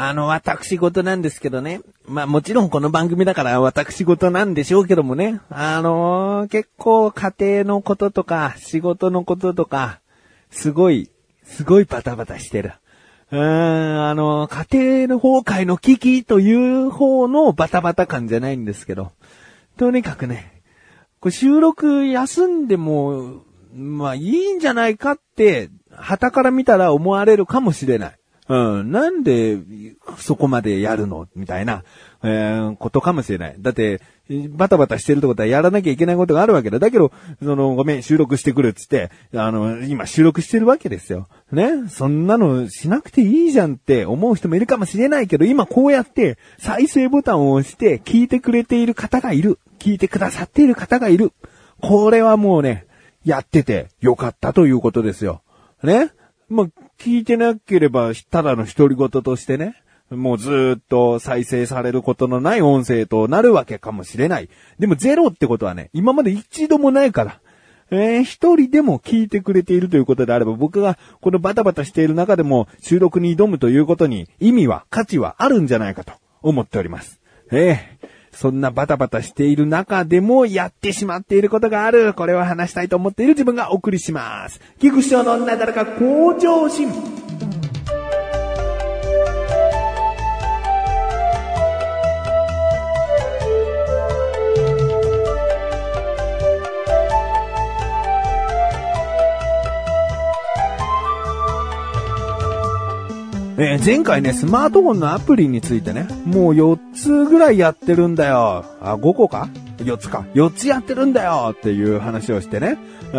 あの、私事なんですけどね。まあもちろんこの番組だから私事なんでしょうけどもね。あのー結構家庭のこととか仕事のこととか、すごい、すごいバタバタしてる。うーん、あの、家庭の崩壊の危機という方のバタバタ感じゃないんですけど。とにかくね、これ収録休んでも、まあいいんじゃないかって、旗から見たら思われるかもしれない。うん。なんで、そこまでやるの？みたいな、えーことかもしれない。だって、バタバタしてるってことはやらなきゃいけないことがあるわけだ。だけど、その、ごめん、収録してくるっつって、あの、今収録してるわけですよ。ね？そんなのしなくていいじゃんって思う人もいるかもしれないけど、今こうやって再生ボタンを押して聞いてくれている方がいる。聞いてくださっている方がいる。これはもうね、やっててよかったということですよ。ね？まあ、聞いてなければ、ただの独り言としてね、もうずっと再生されることのない音声となるわけかもしれない。でもゼロってことはね、今まで一度もないから。えー一人でも聞いてくれているということであれば、僕がこのバタバタしている中でも収録に挑むということに意味は、価値はあるんじゃないかと思っております。ええそんなバタバタしている中でもやってしまっていることがある。これを話したいと思っている自分がお送りします。菊師匠の女だらか向上心。えー前回ね、スマートフォンのアプリについてね、もう4つぐらいやってるんだよ。あ、5個か ?4 つか。4つやってるんだよっていう話をしてね。え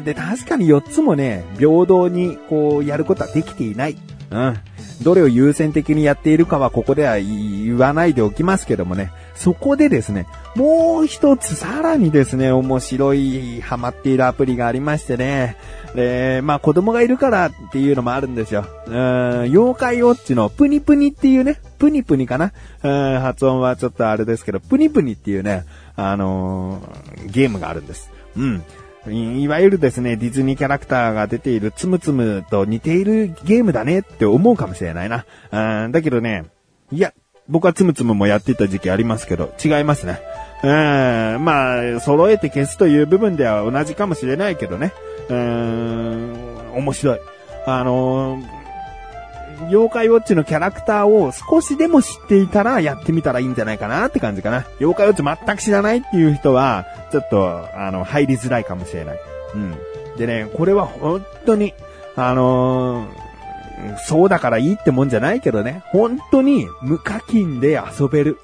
ーで、確かに4つもね、平等にこう、やることはできていない。うん。どれを優先的にやっているかはここでは言わないでおきますけどもね。そこでですね、もう一つさらにですね、面白いハマっているアプリがありましてね。で、まあ子供がいるからっていうのもあるんですよ。うん、妖怪ウォッチのプニプニっていうね、プニプニかな。うん、発音はちょっとあれですけど、プニプニっていうね、あのーゲームがあるんです。うん。いわゆるですね、ディズニーキャラクターが出ているつむつむと似ているゲームだねって思うかもしれないな。うん、だけどね、いや、僕はつむつむもやっていた時期ありますけど、違いますね。うん、まあ、揃えて消すという部分では同じかもしれないけどね。うん、面白い。あのー妖怪ウォッチのキャラクターを少しでも知っていたらやってみたらいいんじゃないかなって感じかな。妖怪ウォッチ全く知らないっていう人は、ちょっと、あの、入りづらいかもしれない。うん。でね、これは本当に、あのーそうだからいいってもんじゃないけどね、本当に無課金で遊べる。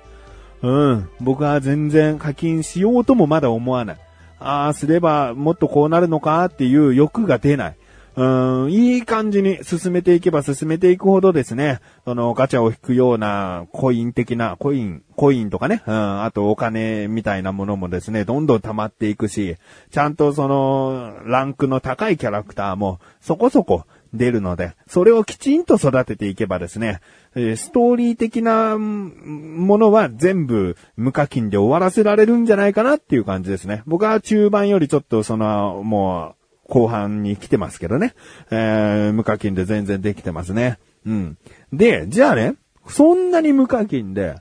うん。僕は全然課金しようともまだ思わない。ああ、すればもっとこうなるのかっていう欲が出ない。うん、いい感じに進めていけば進めていくほどですね、そのガチャを引くようなコイン的な、コイン、コインとかね、うん、あとお金みたいなものもですね、どんどん溜まっていくし、ちゃんとその、ランクの高いキャラクターもそこそこ出るので、それをきちんと育てていけばですね、ストーリー的なものは全部無課金で終わらせられるんじゃないかなっていう感じですね。僕は中盤よりちょっとその、もう、後半に来てますけどね。えー無課金で全然できてますね。うん。で、じゃあね、そんなに無課金で、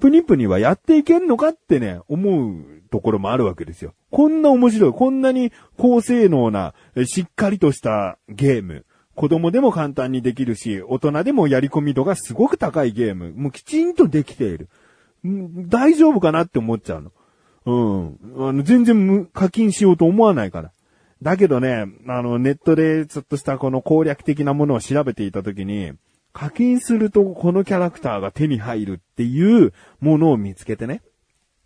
プニプニはやっていけんのかってね、思うところもあるわけですよ。こんな面白い、こんなに高性能な、しっかりとしたゲーム。子供でも簡単にできるし、大人でもやり込み度がすごく高いゲーム。もうきちんとできている。大丈夫かなって思っちゃうの。うん。あの、全然無課金しようと思わないから。だけどね、あの、ネットでちょっとしたこの攻略的なものを調べていたときに、課金するとこのキャラクターが手に入るっていうものを見つけてね。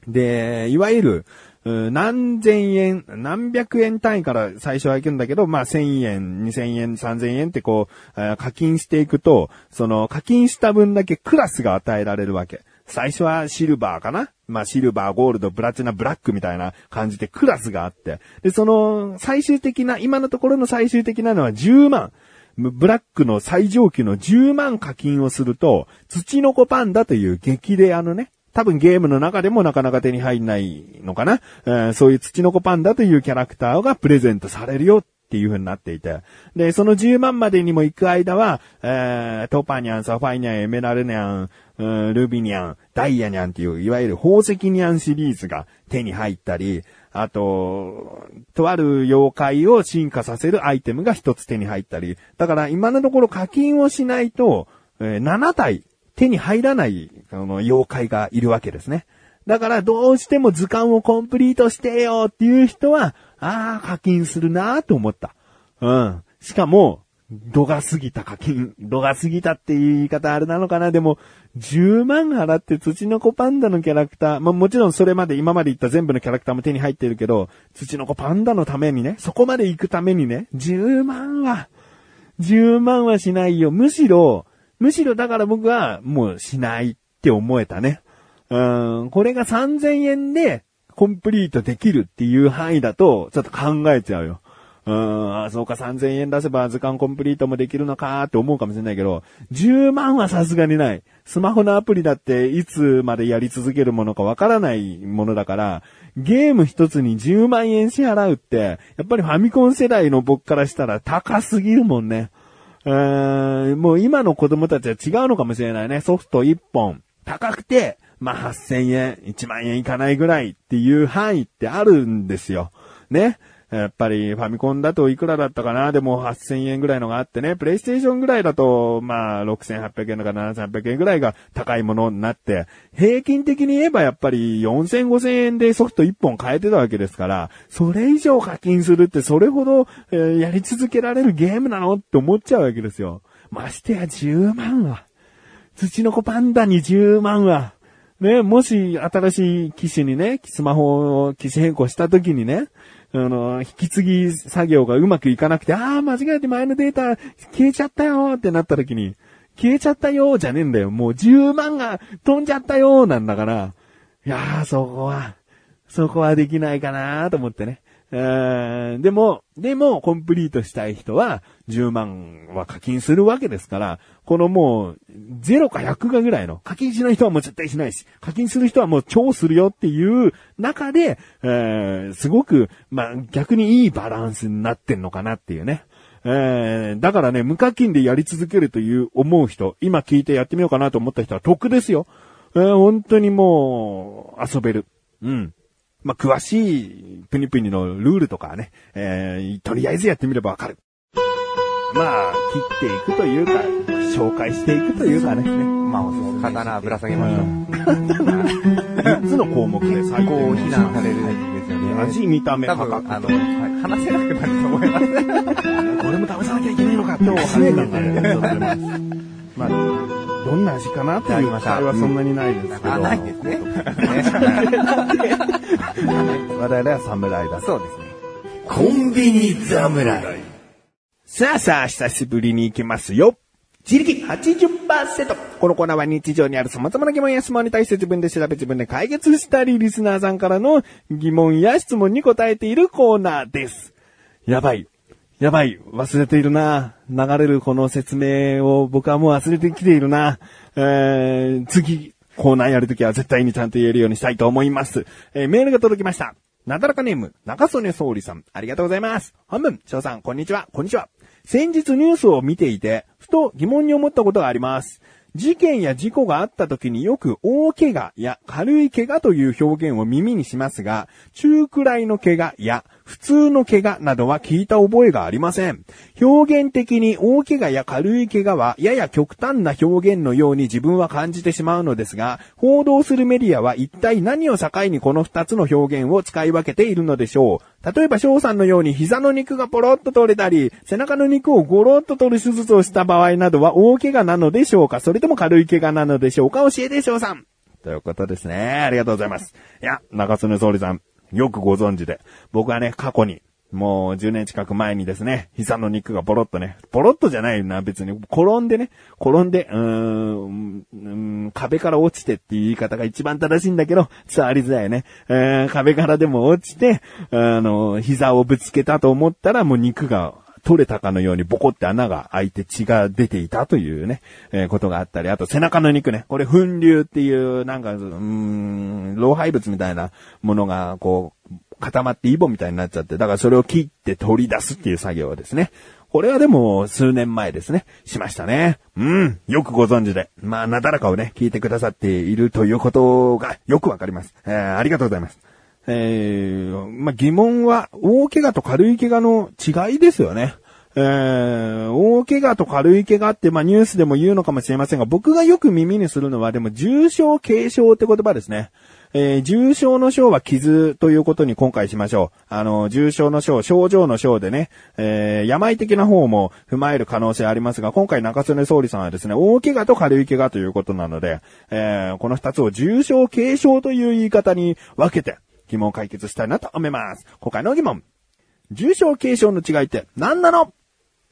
で、いわゆる、何千円、何百円単位から最初は行くんだけど、まあ千円、二千円、三千円ってこう、課金していくと、その課金した分だけクラスが与えられるわけ。最初はシルバーかなまあシルバー、ゴールド、プラチナ、ブラックみたいな感じでクラスがあって。で、その最終的な、今のところの最終的なのは10万。ブラックの最上級の10万課金をすると、土の子パンダという激レアのね、多分ゲームの中でもなかなか手に入んないのかな、えーそういう土の子パンダというキャラクターがプレゼントされるよっっていう風になっていて。で、その10万までにも行く間は、えー、トパニャン、サファイニャン、エメラルニャン、うんルビニャン、ダイヤニャンっていう、いわゆる宝石ニャンシリーズが手に入ったり、あと、とある妖怪を進化させるアイテムが一つ手に入ったり。だから今のところ課金をしないと、えー、7体手に入らない、あの、妖怪がいるわけですね。だからどうしても図鑑をコンプリートしてよっていう人は、ああ、課金するなと思った。うん。しかも、度が過ぎた課金。度が過ぎたっていう言い方あれなのかなでも、10万払って土の子パンダのキャラクター、まあ、もちろんそれまで今まで言った全部のキャラクターも手に入ってるけど、土の子パンダのためにね、そこまで行くためにね、10万は、10万はしないよ。むしろ、むしろだから僕はもうしないって思えたね。うん、これが3000円でコンプリートできるっていう範囲だと、ちょっと考えちゃうよ。うん、あそうか3000円出せば図鑑コンプリートもできるのかって思うかもしれないけど、10万はさすがにない。スマホのアプリだっていつまでやり続けるものかわからないものだから、ゲーム一つに10万円支払うって、やっぱりファミコン世代の僕からしたら高すぎるもんね。うーん、もう今の子供たちは違うのかもしれないね。ソフト1本。高くて、まあ、8000円、1万円いかないぐらいっていう範囲ってあるんですよ。ね。やっぱりファミコンだといくらだったかなでも8000円ぐらいのがあってね、プレイステーションぐらいだと、まあ6800円とか7800円ぐらいが高いものになって、平均的に言えばやっぱり4000、5000円でソフト1本買えてたわけですから、それ以上課金するってそれほど、えー、やり続けられるゲームなのって思っちゃうわけですよ。ましてや10万は。土の子パンダに10万は。ね、もし新しい機種にね、スマホを機種変更した時にね、あの、引き継ぎ作業がうまくいかなくて、ああ、間違えて前のデータ消えちゃったよってなった時に、消えちゃったよじゃねえんだよ。もう10万が飛んじゃったよなんだから、いやー、そこは、そこはできないかなと思ってね。えでも、でも、コンプリートしたい人は、10万は課金するわけですから、このもう、0か100かぐらいの、課金しない人はもう絶対しないし、課金する人はもう超するよっていう中で、えー、すごく、まあ、逆にいいバランスになってんのかなっていうね。えー、だからね、無課金でやり続けるという思う人、今聞いてやってみようかなと思った人は得ですよ。えー、本当にもう、遊べる。うん。まあ、詳しいプニプニのルールとかね、えー、とりあえずやってみればわかる。まあ、切っていくというか、紹介していくというかね。まあ、刀ぶら下げましょう。3つの項目で最高非難されるんですよね。味、見た目、価格。あの、話せなくなると思います。これも試さなきゃいけないのかと、早い考えまあ、どんな味かなっていう会はそんなにないですけど。あ、ないですね。我々は侍だ。そうですね。コンビニ侍。さあさあ、久しぶりに行きますよ。自力80%。このコーナーは日常にある様々な疑問や質問に対して自分で調べ自分で解決したり、リスナーさんからの疑問や質問に答えているコーナーです。やばい。やばい、忘れているな。流れるこの説明を僕はもう忘れてきているな。えー、次、コーナーやるときは絶対にちゃんと言えるようにしたいと思います。えー、メールが届きました。なだらかネーム、中曽根総理さん、ありがとうございます。本文、翔さん、こんにちは、こんにちは。先日ニュースを見ていて、ふと疑問に思ったことがあります。事件や事故があった時によく大怪我や軽い怪我という表現を耳にしますが、中くらいの怪我や普通の怪我などは聞いた覚えがありません。表現的に大怪我や軽い怪我はやや極端な表現のように自分は感じてしまうのですが、報道するメディアは一体何を境にこの二つの表現を使い分けているのでしょう。例えば翔さんのように膝の肉がポロッと取れたり、背中の肉をゴロッと取る手術をした場合などは大怪我なのでしょうかそれとも軽い怪我なのでしょうか教えて翔さん。ということですね。ありがとうございます。いや、中曽根総理さん、よくご存知で。僕はね、過去に、もう10年近く前にですね、膝の肉がポロッとね、ポロッとじゃないな、別に。転んでね、転んで、うーん、うん壁から落ちてっていう言い方が一番正しいんだけど、伝わりづらいね。えー、壁からでも落ちて、あの、膝をぶつけたと思ったらもう肉が取れたかのようにボコって穴が開いて血が出ていたというね、えー、ことがあったり、あと背中の肉ね、これ粉瘤っていう、なんか、うん、老廃物みたいなものが、こう、固まってイボみたいになっちゃって、だからそれを切って取り出すっていう作業をですね。これはでも数年前ですね、しましたね。うん、よくご存知で。まあ、なだらかをね、聞いてくださっているということがよくわかります。えー、ありがとうございます。えー、まあ、疑問は、大怪我と軽い怪我の違いですよね。えー、大怪我と軽い怪我って、まあ、ニュースでも言うのかもしれませんが、僕がよく耳にするのは、でも、重症、軽症って言葉ですね。えー、重症の症は傷ということに今回しましょう。あの、重症の症、症状の症でね、えー、病的な方も踏まえる可能性ありますが、今回中曽根総理さんはですね、大怪我と軽い怪我ということなので、えー、この二つを重症、軽症という言い方に分けて、疑問を解決したいなと思います。今回の疑問。重症、軽症の違いって何なの？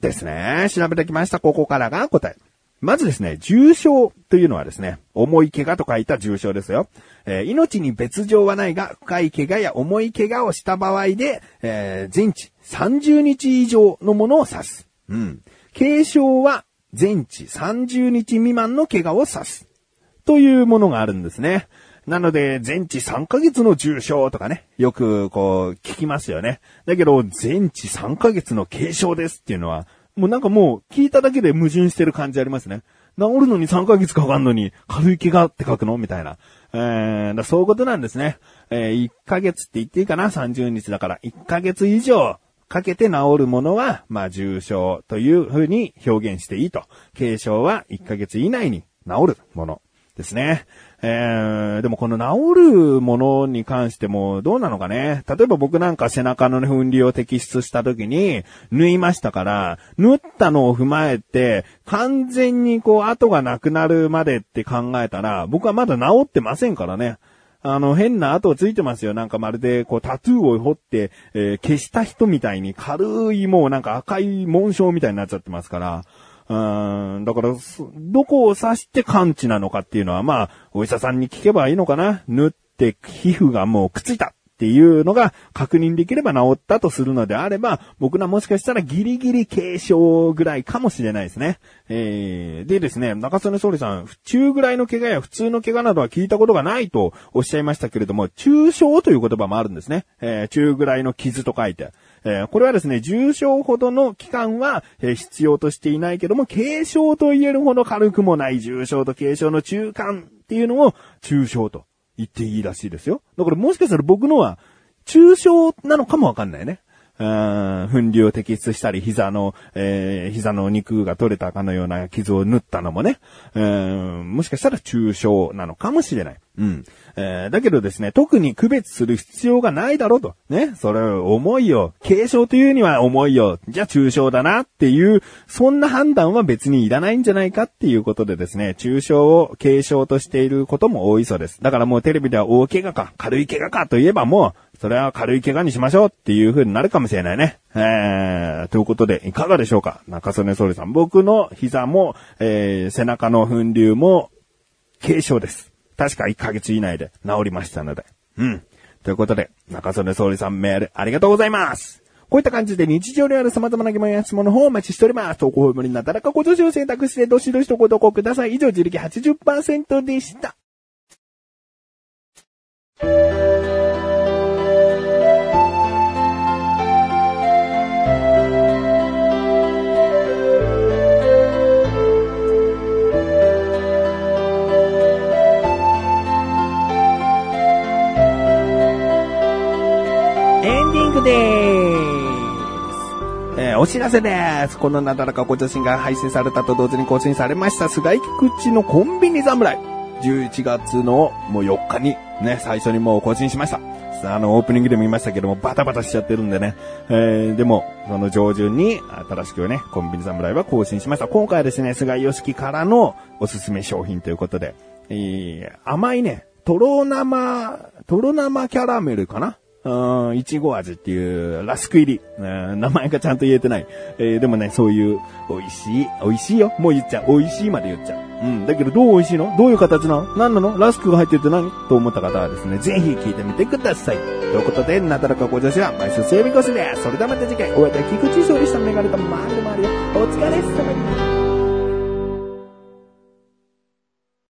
ですね。調べてきました。ここからが答え。まずですね、重症というのはですね、重い怪我と書いた重症ですよ。えー、命に別状はないが、深い怪我や重い怪我をした場合で、えー、全治30日以上のものを指す。うん。軽症は全治30日未満の怪我を指す。というものがあるんですね。なので、全治3ヶ月の重症とかね、よくこう聞きますよね。だけど、全治3ヶ月の軽症ですっていうのは、もうなんかもう聞いただけで矛盾してる感じありますね。治るのに3ヶ月かかんのに軽い怪我って書くの？みたいな。えー、だそういうことなんですね。えー、1ヶ月って言っていいかな ?30 日だから1ヶ月以上かけて治るものは、まあ重症という風に表現していいと。軽症は1ヶ月以内に治るものですね。えー、でもこの治るものに関してもどうなのかね。例えば僕なんか背中の粉瘤を摘出した時に縫いましたから、縫ったのを踏まえて完全にこう跡がなくなるまでって考えたら僕はまだ治ってませんからね。あの、変な跡ついてますよ。なんかまるで、こう、タトゥーを彫って、えー、消した人みたいに軽いもうなんか赤い紋章みたいになっちゃってますから。うん、だから、どこを刺して完治なのかっていうのは、まあ、お医者さんに聞けばいいのかな。縫って皮膚がもうくっついたっていうのが確認できれば治ったとするのであれば、僕らもしかしたらギリギリ軽症ぐらいかもしれないですね。えー、でですね、中曽根総理さん、府中ぐらいの怪我や普通の怪我などは聞いたことがないとおっしゃいましたけれども、中傷という言葉もあるんですね。えー、中ぐらいの傷と書いて。えー、これはですね、重症ほどの期間は、え、必要としていないけども、軽症と言えるほど軽くもない重症と軽症の中間っていうのを中症と言っていいらしいですよ。だからもしかしたら僕のは中症なのかもわかんないね。うん、粉瘤を摘出したり、膝の、えー、膝の肉が取れたかのような傷を縫ったのもね、うん、もしかしたら中傷なのかもしれない。うん。えー、だけどですね、特に区別する必要がないだろうと。ね。それ、重いよ。軽症というには重いよ。じゃあ中傷だなっていう、そんな判断は別にいらないんじゃないかっていうことでですね、中傷を軽症としていることも多いそうです。だからもうテレビでは大怪我か、軽い怪我かといえばもう、それは軽い怪我にしましょうっていう風になるかもしれないね。えー、ということで、いかがでしょうか？中曽根総理さん。僕の膝も、えー、背中の粉瘤も、軽症です。確か1ヶ月以内で治りましたので。うん。ということで、中曽根総理さんメールありがとうございます。こういった感じで日常にある様々な疑問や質問の方をお待ちしております。投稿無理になったらかご助手を選択してどしどしとご投稿ください。以上、自力80%でした。ンディングです。えーお知らせです。このなだらかご女子が配信されたと同時に更新されました、菅井菊池のコンビニ侍。11月のもう4日にね、最初にもう更新しました。あの、オープニングでも言いましたけども、バタバタしちゃってるんでね。えー、でも、その上旬に、新しくね、コンビニ侍は更新しました。今回はですね、菅井良樹からのおすすめ商品ということで、えー、甘いね、とろ生、とろ生キャラメルかなうん、いちご味っていうラスク入り。うん名前がちゃんと言えてない。えーでもね、そういう、美味しい、美味しいよ。もう言っちゃう。美味しいまで言っちゃう。うん。だけどどう美味しいの？どういう形なの？何なの？ラスクが入ってて何？と思った方はですね、ぜひ聞いてみてください。ということで、なだらかご女子は毎週水曜日更新です。それではまた次回、お会いいたい菊池勝利したメガネとマールマールよ。お疲れ様に。